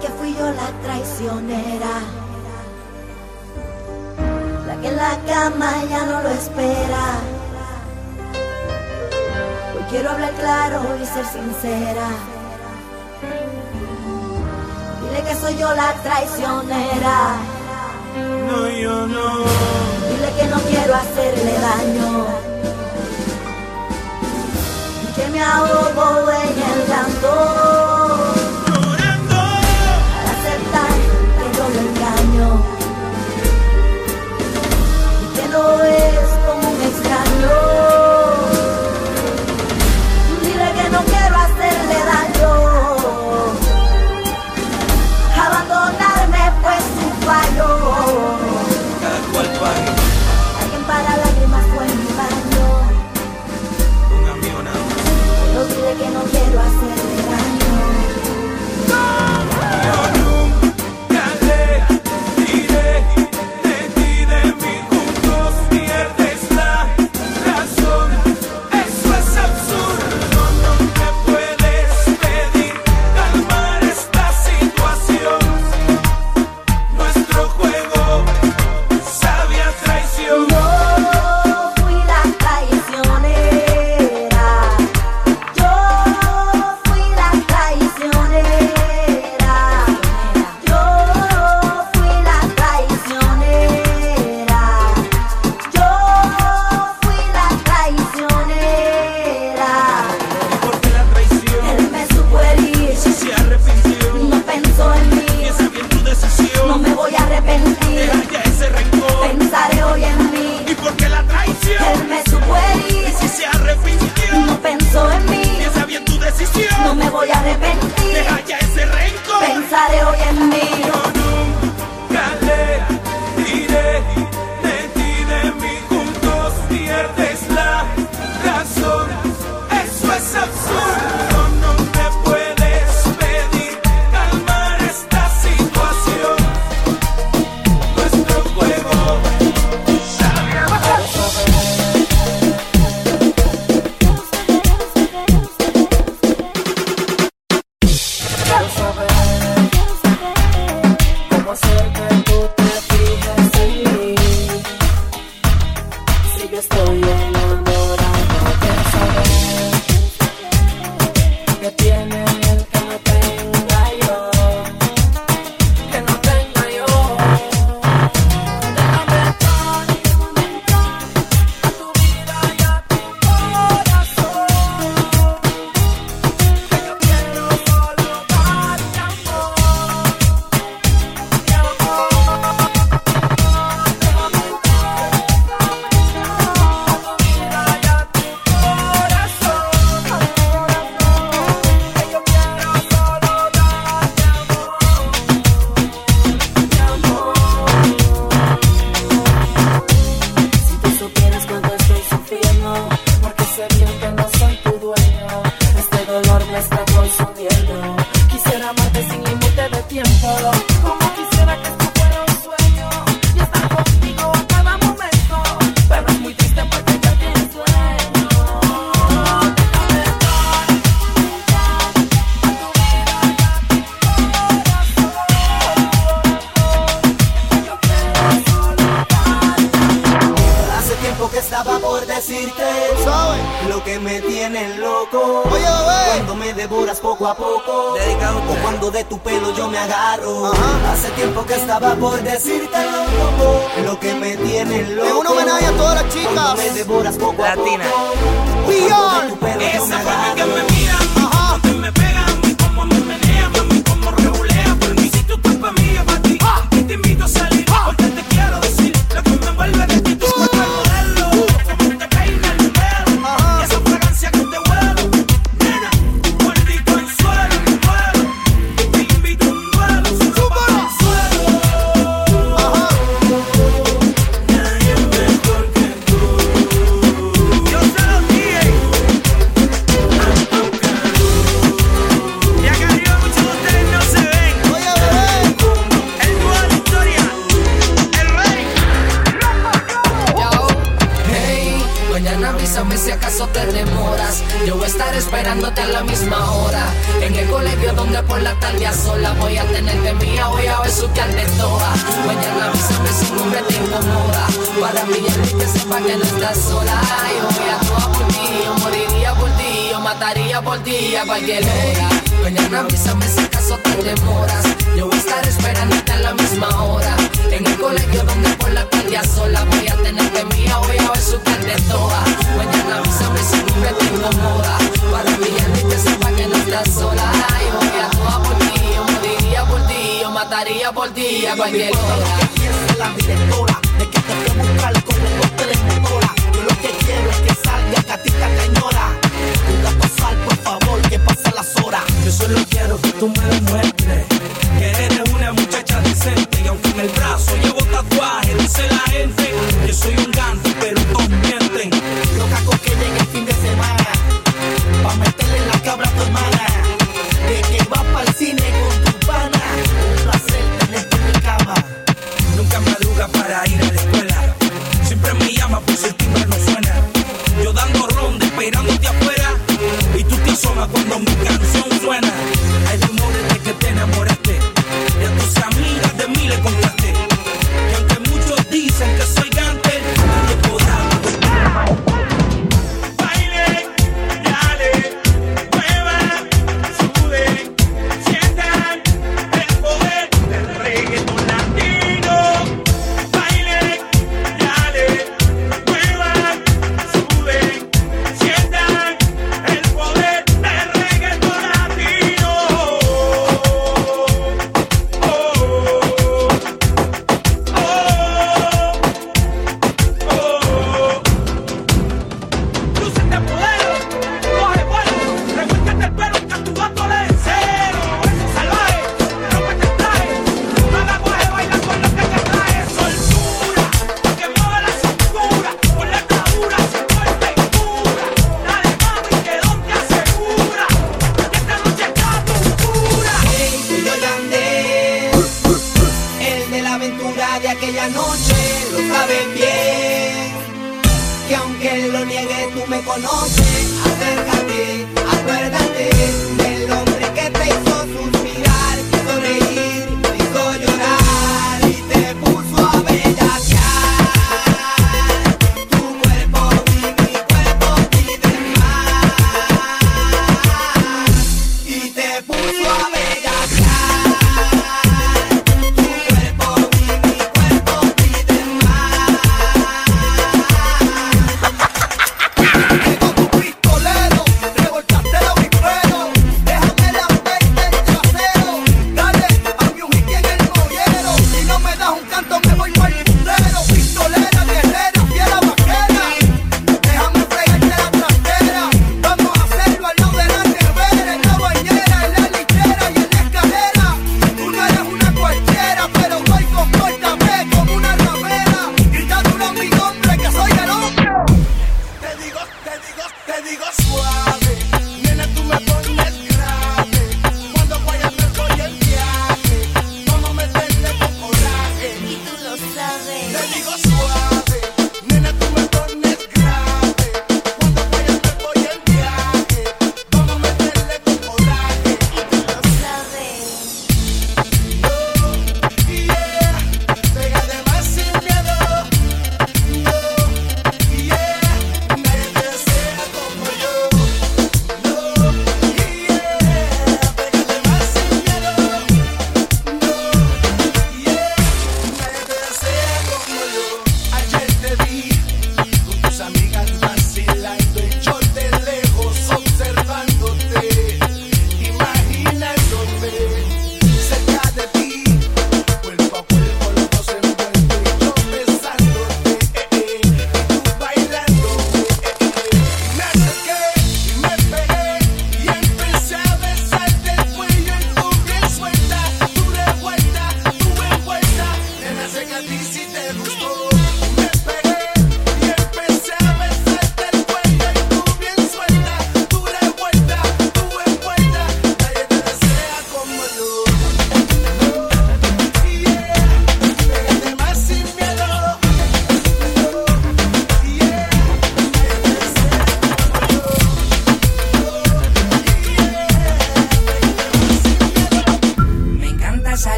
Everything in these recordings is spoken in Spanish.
que fui yo la traicionera. La que en la cama ya no lo espera. Hoy quiero hablar claro y ser sincera. Dile que soy yo la traicionera. No, yo no. Dile que no quiero hacerle daño. Y que me ahogo decírtelo. Para mí que sepa que no estás sola. Yo voy a toa por ti, yo moriría por ti, yo mataría por ti a cualquier hora. Mañana avísame si acaso te demoras. Yo voy a estar esperándote a la misma hora. En el colegio donde por la tarde a sola. Voy a tenerte mía, voy a ver su que de toa. Mañana avísame si hombre te incomoda. Para mí que sepa que no estás sola. Yo voy a toa por ti, yo moriría por ti, yo mataría por ti a cualquier hora. Que buscar con los dos tres motora. Yo lo que quiero es que salga catita cañora. Venga a pasar, por favor, que pasen las horas. Yo solo quiero que tú me demuestres lo sabes bien. Que aunque lo niegue, tú me conoces.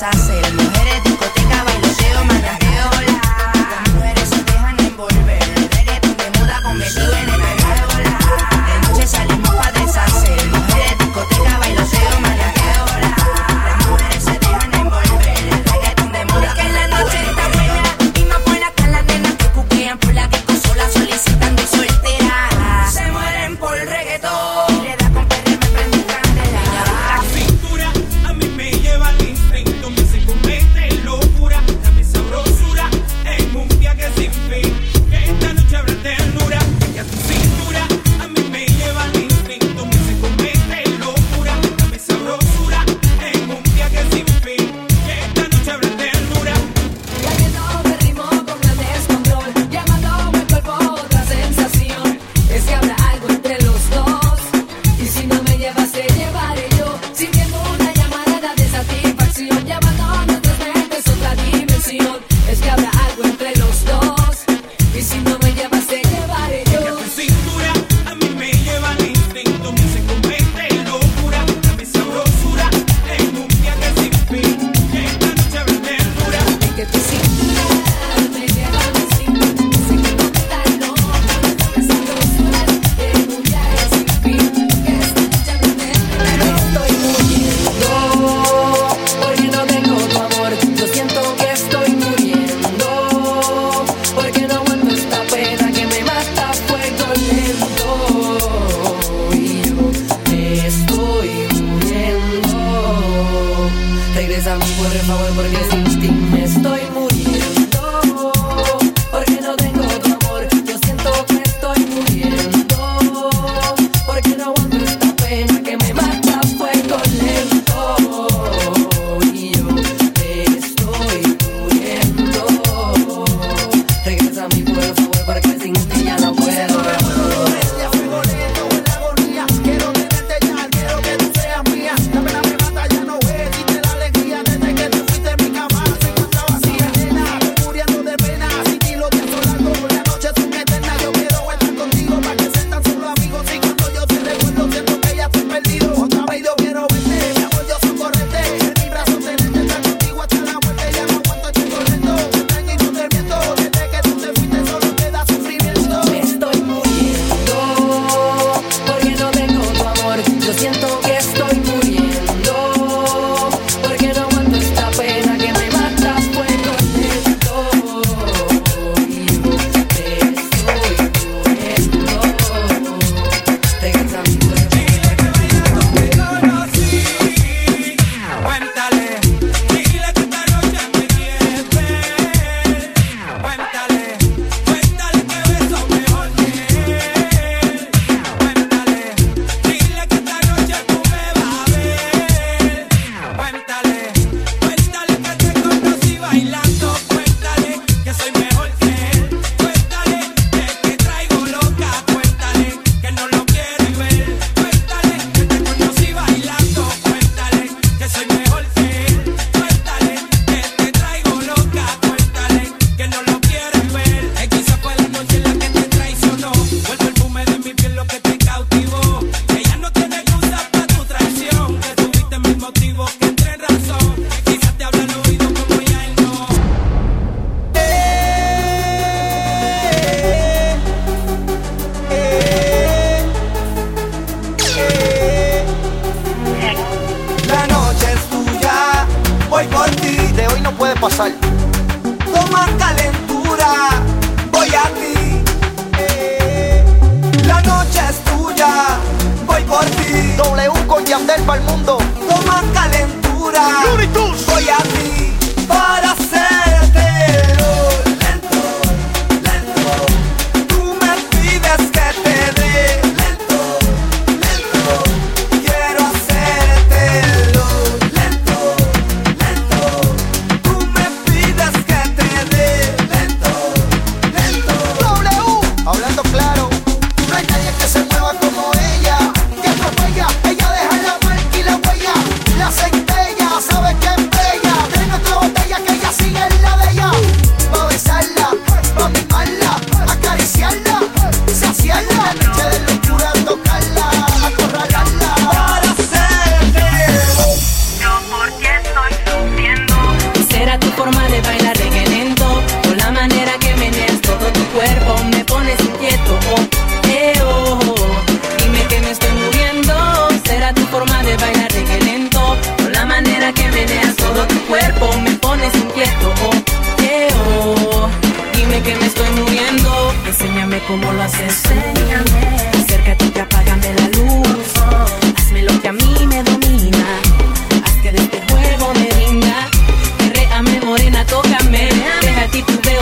deshacerme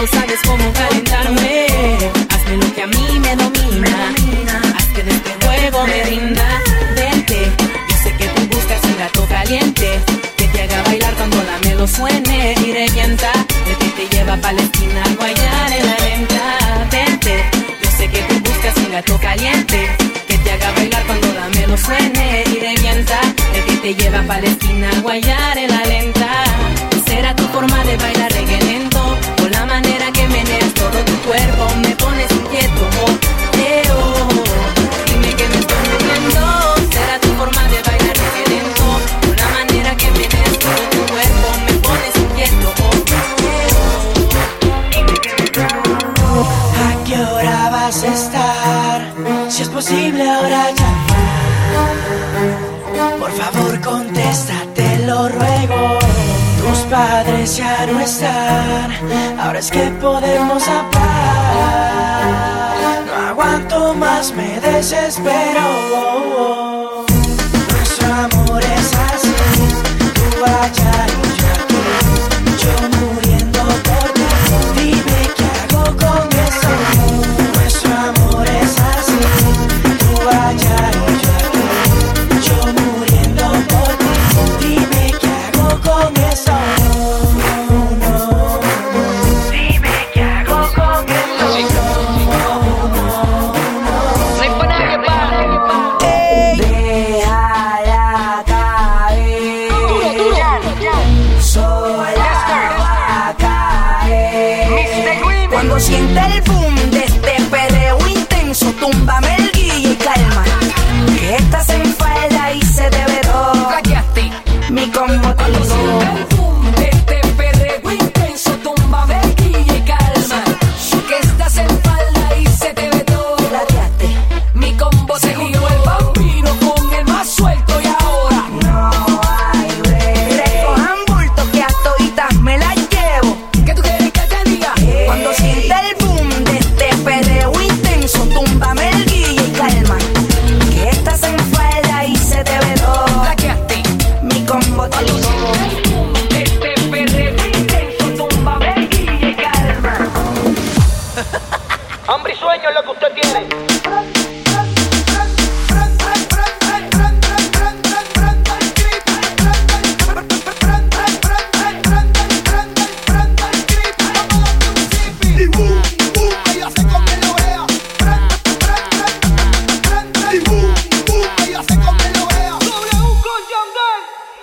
lo sabes como Valentine. ya no estar, ahora es que podemos hablar. No aguanto más, me desespero. Nuestro amor es así, tú allá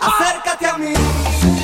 Acércate a mí.